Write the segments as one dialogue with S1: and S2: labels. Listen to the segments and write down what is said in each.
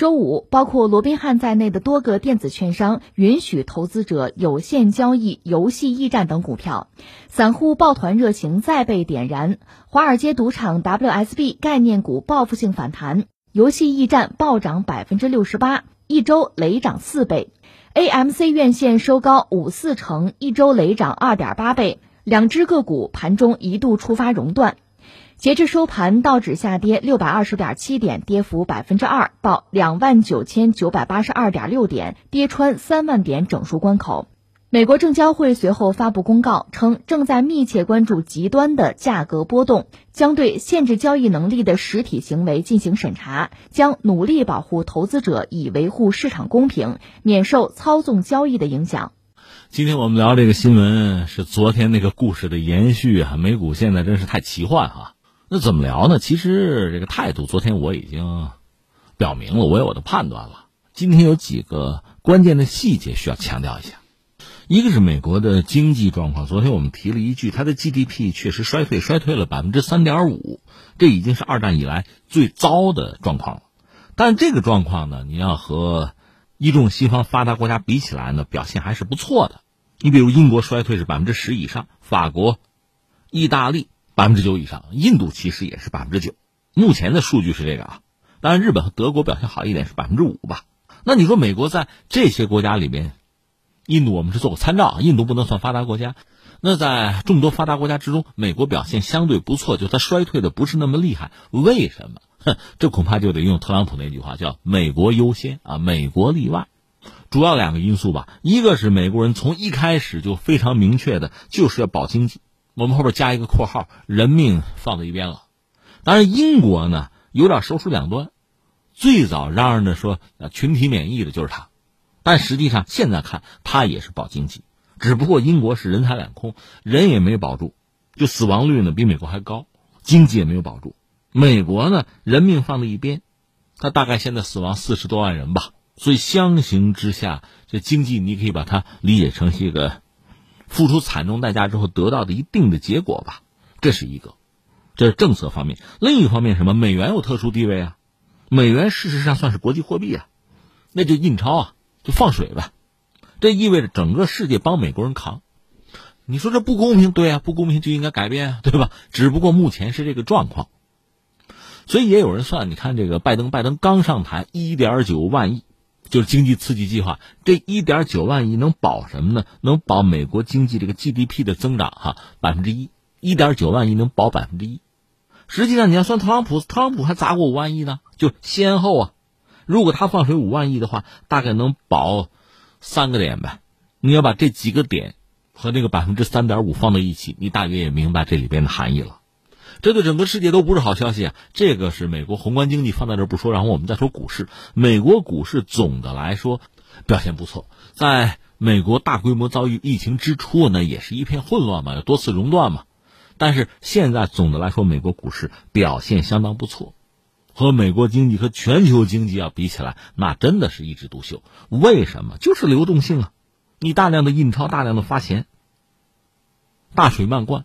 S1: 周五，包括罗宾汉在内的多个电子券商允许投资者有限交易游戏驿站等股票，散户抱团热情再被点燃。华尔街赌场 WSB 概念股报复性反弹，游戏驿站暴涨百分之六十八，一周累涨四倍。AMC 院线收高五四成，一周累涨二点八倍。两只个股盘中一度触发熔断。截至收盘，道指下跌六百二十点七点，跌幅百分之二，报两万九千九百八十二点六点，跌穿三万点整数关口。美国证交会随后发布公告称，正在密切关注极端的价格波动，将对限制交易能力的实体行为进行审查，将努力保护投资者，以维护市场公平，免受操纵交易的影响。
S2: 今天我们聊这个新闻是昨天那个故事的延续啊，美股现在真是太奇幻啊。那怎么聊呢？其实这个态度，昨天我已经表明了，我有我的判断了。今天有几个关键的细节需要强调一下。一个是美国的经济状况，昨天我们提了一句，它的 GDP 确实衰退，衰退了百分之三点五，这已经是二战以来最糟的状况了。但这个状况呢，你要和一众西方发达国家比起来呢，表现还是不错的。你比如英国衰退是百分之十以上，法国、意大利。百分之九以上，印度其实也是百分之九，目前的数据是这个啊。当然，日本和德国表现好一点，是百分之五吧。那你说美国在这些国家里面，印度我们是做个参照，印度不能算发达国家。那在众多发达国家之中，美国表现相对不错，就它衰退的不是那么厉害。为什么？哼，这恐怕就得用特朗普那句话，叫“美国优先”啊，美国例外。主要两个因素吧，一个是美国人从一开始就非常明确的，就是要保经济。我们后边加一个括号，人命放在一边了。当然，英国呢有点手鼠两端，最早嚷嚷着说群体免疫的就是他，但实际上现在看他也是保经济，只不过英国是人财两空，人也没保住，就死亡率呢比美国还高，经济也没有保住。美国呢人命放在一边，他大概现在死亡四十多万人吧，所以相形之下，这经济你可以把它理解成是一个。付出惨重代价之后得到的一定的结果吧，这是一个，这是政策方面。另一方面，什么？美元有特殊地位啊，美元事实上算是国际货币啊，那就印钞啊，就放水呗。这意味着整个世界帮美国人扛。你说这不公平？对啊，不公平就应该改变啊，对吧？只不过目前是这个状况，所以也有人算，你看这个拜登，拜登刚上台，一点九万亿。就是经济刺激计划，这一点九万亿能保什么呢？能保美国经济这个 GDP 的增长哈百分之一，一点九万亿能保百分之一。实际上你要算特朗普，特朗普还砸过五万亿呢，就先后啊。如果他放水五万亿的话，大概能保三个点呗。你要把这几个点和那个百分之三点五放到一起，你大约也明白这里边的含义了。这对整个世界都不是好消息啊！这个是美国宏观经济放在这不说，然后我们再说股市。美国股市总的来说表现不错，在美国大规模遭遇疫情之初呢，也是一片混乱嘛，有多次熔断嘛。但是现在总的来说，美国股市表现相当不错，和美国经济和全球经济要比起来，那真的是一枝独秀。为什么？就是流动性啊！你大量的印钞，大量的发钱，大水漫灌，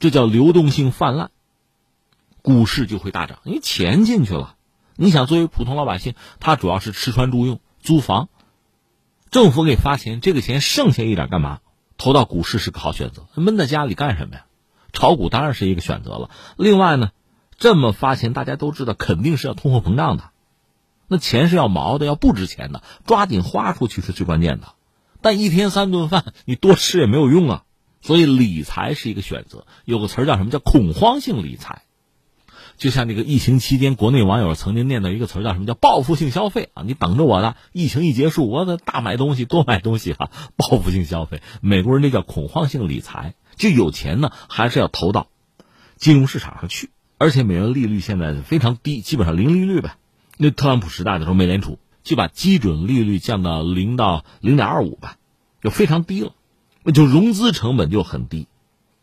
S2: 这叫流动性泛滥。股市就会大涨，因为钱进去了。你想，作为普通老百姓，他主要是吃穿住用、租房，政府给发钱，这个钱剩下一点干嘛？投到股市是个好选择。闷在家里干什么呀？炒股当然是一个选择了。另外呢，这么发钱，大家都知道肯定是要通货膨胀的，那钱是要毛的，要不值钱的，抓紧花出去是最关键的。但一天三顿饭，你多吃也没有用啊。所以理财是一个选择。有个词儿叫什么？叫恐慌性理财。就像这个疫情期间，国内网友曾经念叨一个词，叫什么叫报复性消费啊？你等着我的，疫情一结束，我得大买东西，多买东西哈。报复性消费，美国人那叫恐慌性理财，就有钱呢，还是要投到金融市场上去。而且美元利率现在非常低，基本上零利率呗。那特朗普时代的时候，美联储就把基准利率降到零到零点二五吧，就非常低了，那就融资成本就很低。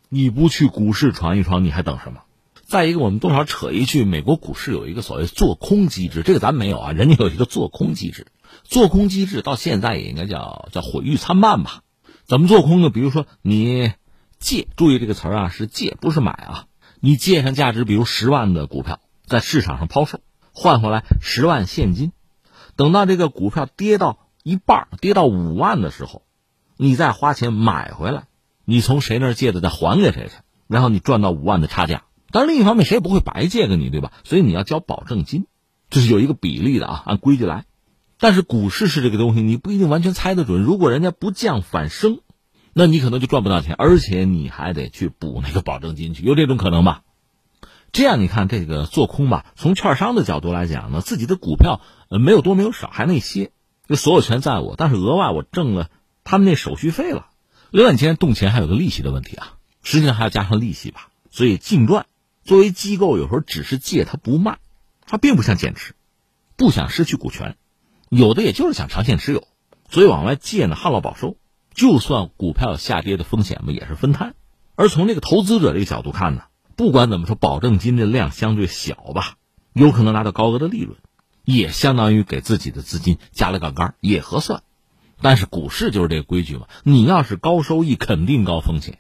S2: 你不去股市闯一闯，你还等什么？再一个，我们多少扯一句，美国股市有一个所谓做空机制，这个咱没有啊，人家有一个做空机制。做空机制到现在也应该叫叫毁誉参半吧？怎么做空呢？比如说你借，注意这个词儿啊，是借，不是买啊。你借上价值比如十万的股票，在市场上抛售，换回来十万现金。等到这个股票跌到一半，跌到五万的时候，你再花钱买回来，你从谁那儿借的再还给谁去，然后你赚到五万的差价。但另一方面，谁也不会白借给你，对吧？所以你要交保证金，这是有一个比例的啊，按规矩来。但是股市是这个东西，你不一定完全猜得准。如果人家不降反升，那你可能就赚不到钱，而且你还得去补那个保证金去，有这种可能吧？这样你看这个做空吧，从券商的角度来讲呢，自己的股票呃没有多没有少，还那些，就所有权在我，但是额外我挣了他们那手续费了。另外，你今天动钱还有个利息的问题啊，实际上还要加上利息吧，所以净赚。作为机构，有时候只是借他不卖，他并不想减持，不想失去股权，有的也就是想长线持有，所以往外借呢，旱涝保收。就算股票下跌的风险嘛，也是分摊。而从这个投资者这个角度看呢，不管怎么说，保证金的量相对小吧，有可能拿到高额的利润，也相当于给自己的资金加了杠杆，也合算。但是股市就是这个规矩嘛，你要是高收益，肯定高风险，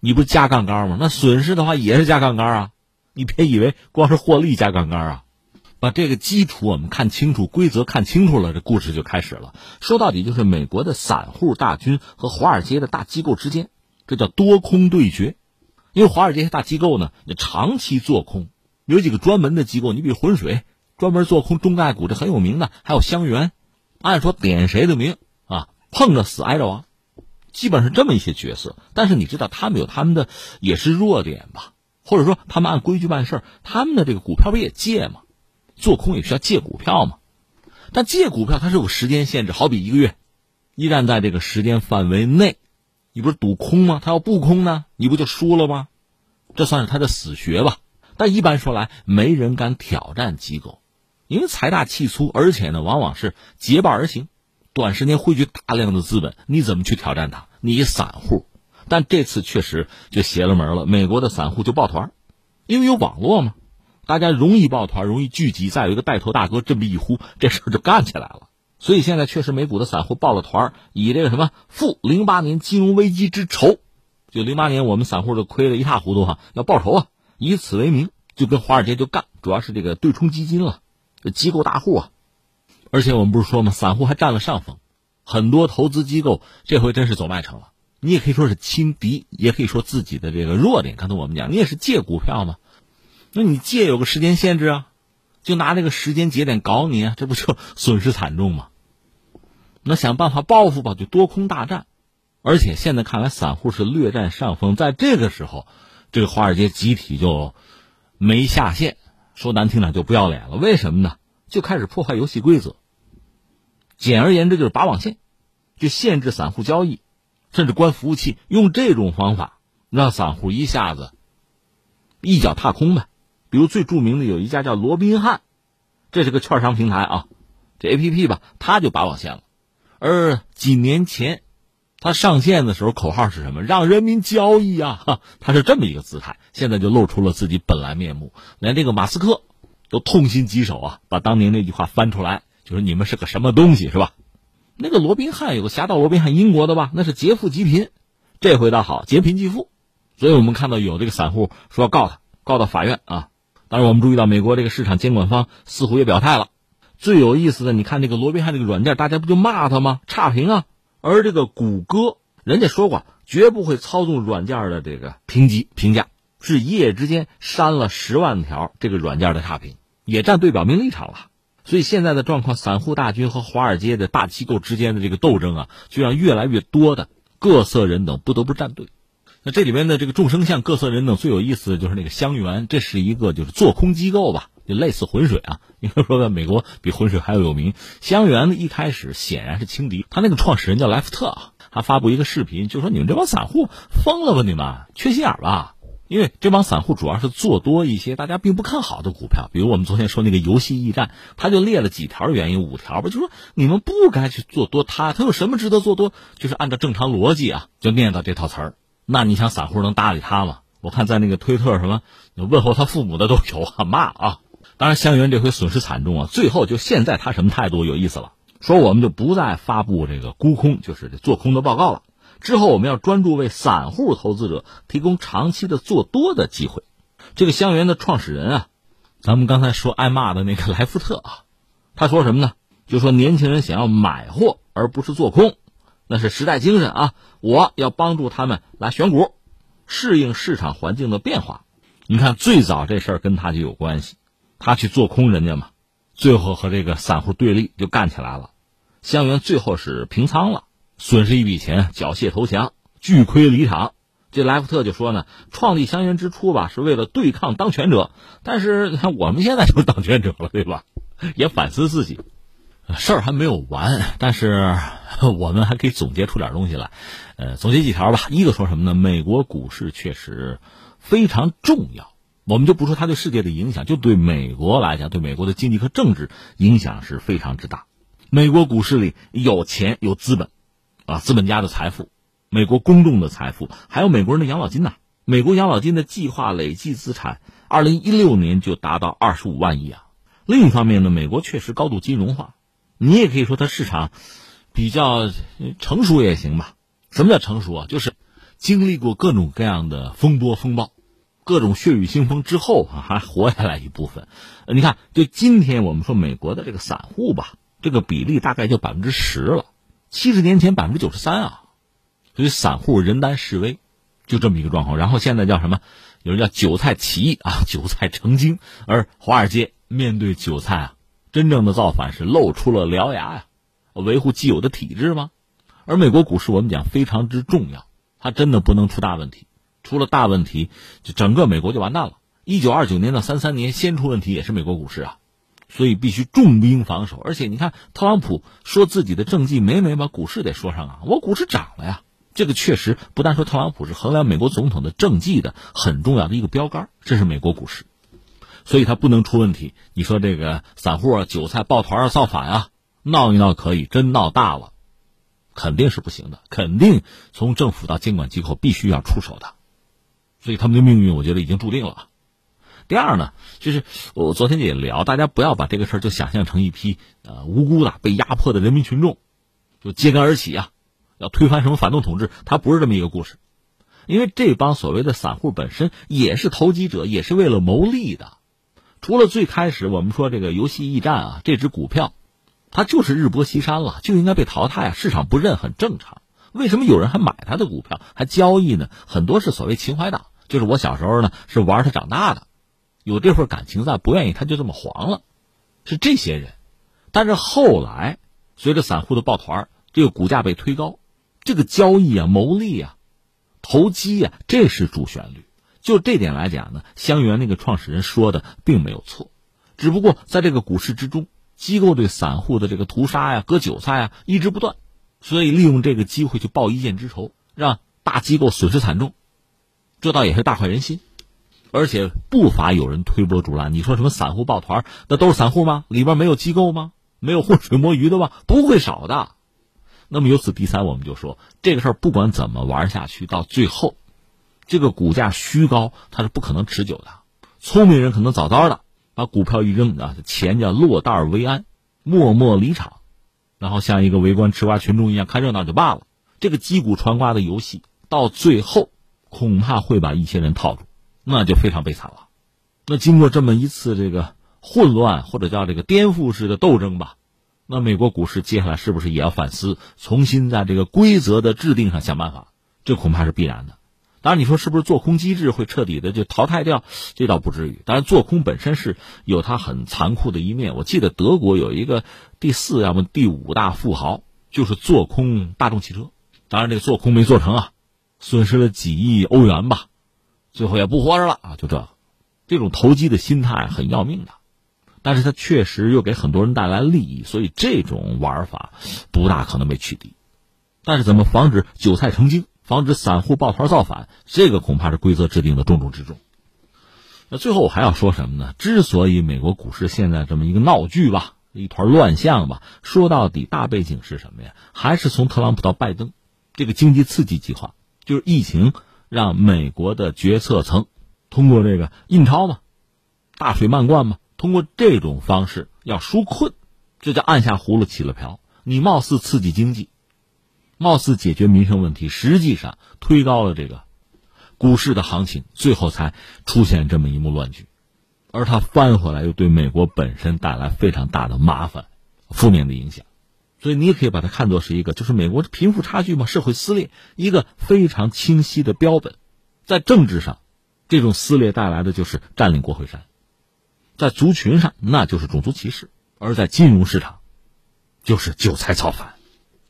S2: 你不加杠杆吗？那损失的话也是加杠杆啊。你别以为光是获利加杠杆啊，把这个基础我们看清楚，规则看清楚了，这故事就开始了。说到底就是美国的散户大军和华尔街的大机构之间，这叫多空对决。因为华尔街大机构呢，你长期做空，有几个专门的机构，你比如浑水专门做空中概股，这很有名的，还有香园，按说点谁的名啊，碰着死挨着亡，基本是这么一些角色。但是你知道，他们有他们的也是弱点吧？或者说，他们按规矩办事他们的这个股票不也借吗？做空也需要借股票吗？但借股票它是有时间限制，好比一个月，一旦在这个时间范围内，你不是赌空吗？他要不空呢，你不就输了吗？这算是他的死穴吧。但一般说来，没人敢挑战机构，因为财大气粗，而且呢，往往是结伴而行，短时间汇聚大量的资本，你怎么去挑战他？你散户。但这次确实就邪了门了，美国的散户就抱团，因为有网络嘛，大家容易抱团，容易聚集，再有一个带头大哥这么一呼，这事儿就干起来了。所以现在确实美股的散户抱了团，以这个什么负零八年金融危机之仇，就零八年我们散户都亏得一塌糊涂哈，要报仇啊，以此为名就跟华尔街就干，主要是这个对冲基金了，机构大户啊，而且我们不是说吗，散户还占了上风，很多投资机构这回真是走麦城了。你也可以说是轻敌，也可以说自己的这个弱点。刚才我们讲，你也是借股票嘛，那你借有个时间限制啊，就拿这个时间节点搞你啊，这不就 损失惨重吗？那想办法报复吧，就多空大战。而且现在看来，散户是略占上风。在这个时候，这个华尔街集体就没下线，说难听点就不要脸了。为什么呢？就开始破坏游戏规则。简而言之，就是拔网线，就限制散户交易。甚至关服务器，用这种方法让散户一下子一脚踏空呗。比如最著名的有一家叫罗宾汉，这是个券商平台啊，这 A P P 吧，他就拔网线了。而几年前他上线的时候，口号是什么？让人民交易啊！哈，它是这么一个姿态。现在就露出了自己本来面目，连这个马斯克都痛心疾首啊，把当年那句话翻出来，就是你们是个什么东西，是吧？那个罗宾汉有个侠盗罗宾汉，英国的吧？那是劫富济贫，这回倒好，劫贫济富。所以我们看到有这个散户说要告他，告到法院啊。当然，我们注意到美国这个市场监管方似乎也表态了。最有意思的，你看这个罗宾汉这个软件，大家不就骂他吗？差评啊！而这个谷歌，人家说过绝不会操纵软件的这个评级评价，是一夜之间删了十万条这个软件的差评，也站队表明立场了。所以现在的状况，散户大军和华尔街的大机构之间的这个斗争啊，就让越来越多的各色人等不得不站队。那这里面的这个众生相、各色人等最有意思的就是那个香园，这是一个就是做空机构吧，就类似浑水啊。应该说在美国比浑水还要有名。香园呢一开始显然是轻敌，他那个创始人叫莱福特啊，他发布一个视频，就说你们这帮散户疯了吧？你们缺心眼吧？因为这帮散户主要是做多一些大家并不看好的股票，比如我们昨天说那个游戏驿站，他就列了几条原因，五条吧，就说你们不该去做多它，它有什么值得做多？就是按照正常逻辑啊，就念叨这套词儿。那你想散户能搭理他吗？我看在那个推特什么问候他父母的都有啊，骂啊。当然香云这回损失惨重啊，最后就现在他什么态度有意思了，说我们就不再发布这个沽空，就是做空的报告了。之后我们要专注为散户投资者提供长期的做多的机会。这个香园的创始人啊，咱们刚才说挨骂的那个莱福特啊，他说什么呢？就说年轻人想要买货而不是做空，那是时代精神啊！我要帮助他们来选股，适应市场环境的变化。你看，最早这事儿跟他就有关系，他去做空人家嘛，最后和这个散户对立就干起来了。香园最后是平仓了，损失一笔钱，缴械投降，巨亏离场。这莱福特就说呢，创立香烟之初吧，是为了对抗当权者，但是 我们现在就是当权者了，对吧？也反思自己。事儿还没有完，但是 我们还可以总结出点东西来。呃，总结几条吧。一个说什么呢？美国股市确实非常重要。我们就不说它对世界的影响，就对美国来讲，对美国的经济和政治影响是非常之大。美国股市里有钱有资本，啊，资本家的财富，美国公众的财富，还有美国人的养老金呐。美国养老金的计划累计资产，二零一六年就达到二十五万亿啊。另一方面呢，美国确实高度金融化。你也可以说它市场比较成熟也行吧。什么叫成熟啊？就是经历过各种各样的风波风暴，各种血雨腥风之后啊，还活下来一部分。你看，就今天我们说美国的这个散户吧，这个比例大概就百分之十了。七十年前百分之九十三啊，所以散户人单势微，就这么一个状况。然后现在叫什么？有人叫韭菜起义啊，韭菜成精。而华尔街面对韭菜啊。真正的造反是露出了獠牙呀，维护既有的体制吗？而美国股市我们讲非常之重要，它真的不能出大问题，出了大问题，就整个美国就完蛋了。一九二九年到三三年先出问题也是美国股市啊，所以必须重兵防守。而且你看特朗普说自己的政绩，每每把股市得说上啊，我股市涨了呀，这个确实不但说特朗普是衡量美国总统的政绩的很重要的一个标杆，这是美国股市。所以他不能出问题。你说这个散户啊、韭菜抱团啊、造反啊，闹一闹可以，真闹大了，肯定是不行的。肯定从政府到监管机构必须要出手的。所以他们的命运，我觉得已经注定了。第二呢，就是我昨天也聊，大家不要把这个事儿就想象成一批呃无辜的被压迫的人民群众，就揭竿而起啊，要推翻什么反动统治，它不是这么一个故事。因为这帮所谓的散户本身也是投机者，也是为了谋利的。除了最开始我们说这个游戏驿站啊，这只股票，它就是日薄西山了，就应该被淘汰啊！市场不认很正常。为什么有人还买它的股票，还交易呢？很多是所谓情怀党，就是我小时候呢是玩它长大的，有这份感情在，不愿意他就这么黄了，是这些人。但是后来随着散户的抱团，这个股价被推高，这个交易啊、牟利啊、投机啊，这是主旋律。就这点来讲呢，香园那个创始人说的并没有错，只不过在这个股市之中，机构对散户的这个屠杀呀、割韭菜啊一直不断，所以利用这个机会去报一箭之仇，让大机构损失惨重，这倒也是大快人心，而且不乏有人推波助澜。你说什么散户抱团，那都是散户吗？里边没有机构吗？没有浑水摸鱼的吗？不会少的。那么由此第三，我们就说这个事儿不管怎么玩下去，到最后。这个股价虚高，它是不可能持久的。聪明人可能早早的把股票一扔啊，钱叫落袋为安，默默离场，然后像一个围观吃瓜群众一样看热闹就罢了。这个击鼓传瓜的游戏到最后恐怕会把一些人套住，那就非常悲惨了。那经过这么一次这个混乱或者叫这个颠覆式的斗争吧，那美国股市接下来是不是也要反思，重新在这个规则的制定上想办法？这恐怕是必然的。当然，你说是不是做空机制会彻底的就淘汰掉？这倒不至于。当然，做空本身是有它很残酷的一面。我记得德国有一个第四要么第五大富豪，就是做空大众汽车。当然，这个做空没做成啊，损失了几亿欧元吧，最后也不活着了啊。就这，这种投机的心态很要命的，但是它确实又给很多人带来利益，所以这种玩法不大可能被取缔。但是，怎么防止韭菜成精？防止散户抱团造反，这个恐怕是规则制定的重中之重。那最后我还要说什么呢？之所以美国股市现在这么一个闹剧吧，一团乱象吧，说到底大背景是什么呀？还是从特朗普到拜登，这个经济刺激计划，就是疫情让美国的决策层通过这个印钞嘛，大水漫灌嘛，通过这种方式要纾困，这叫按下葫芦起了瓢。你貌似刺激经济。貌似解决民生问题，实际上推高了这个股市的行情，最后才出现这么一幕乱局。而它翻回来，又对美国本身带来非常大的麻烦。负面的影响。所以你也可以把它看作是一个，就是美国的贫富差距嘛，社会撕裂一个非常清晰的标本。在政治上，这种撕裂带来的就是占领国会山；在族群上，那就是种族歧视；而在金融市场，就是韭菜造反。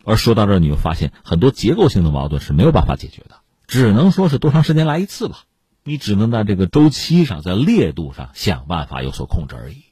S2: 而说到这儿，你会发现很多结构性的矛盾是没有办法解决的，只能说是多长时间来一次吧。你只能在这个周期上，在烈度上想办法有所控制而已。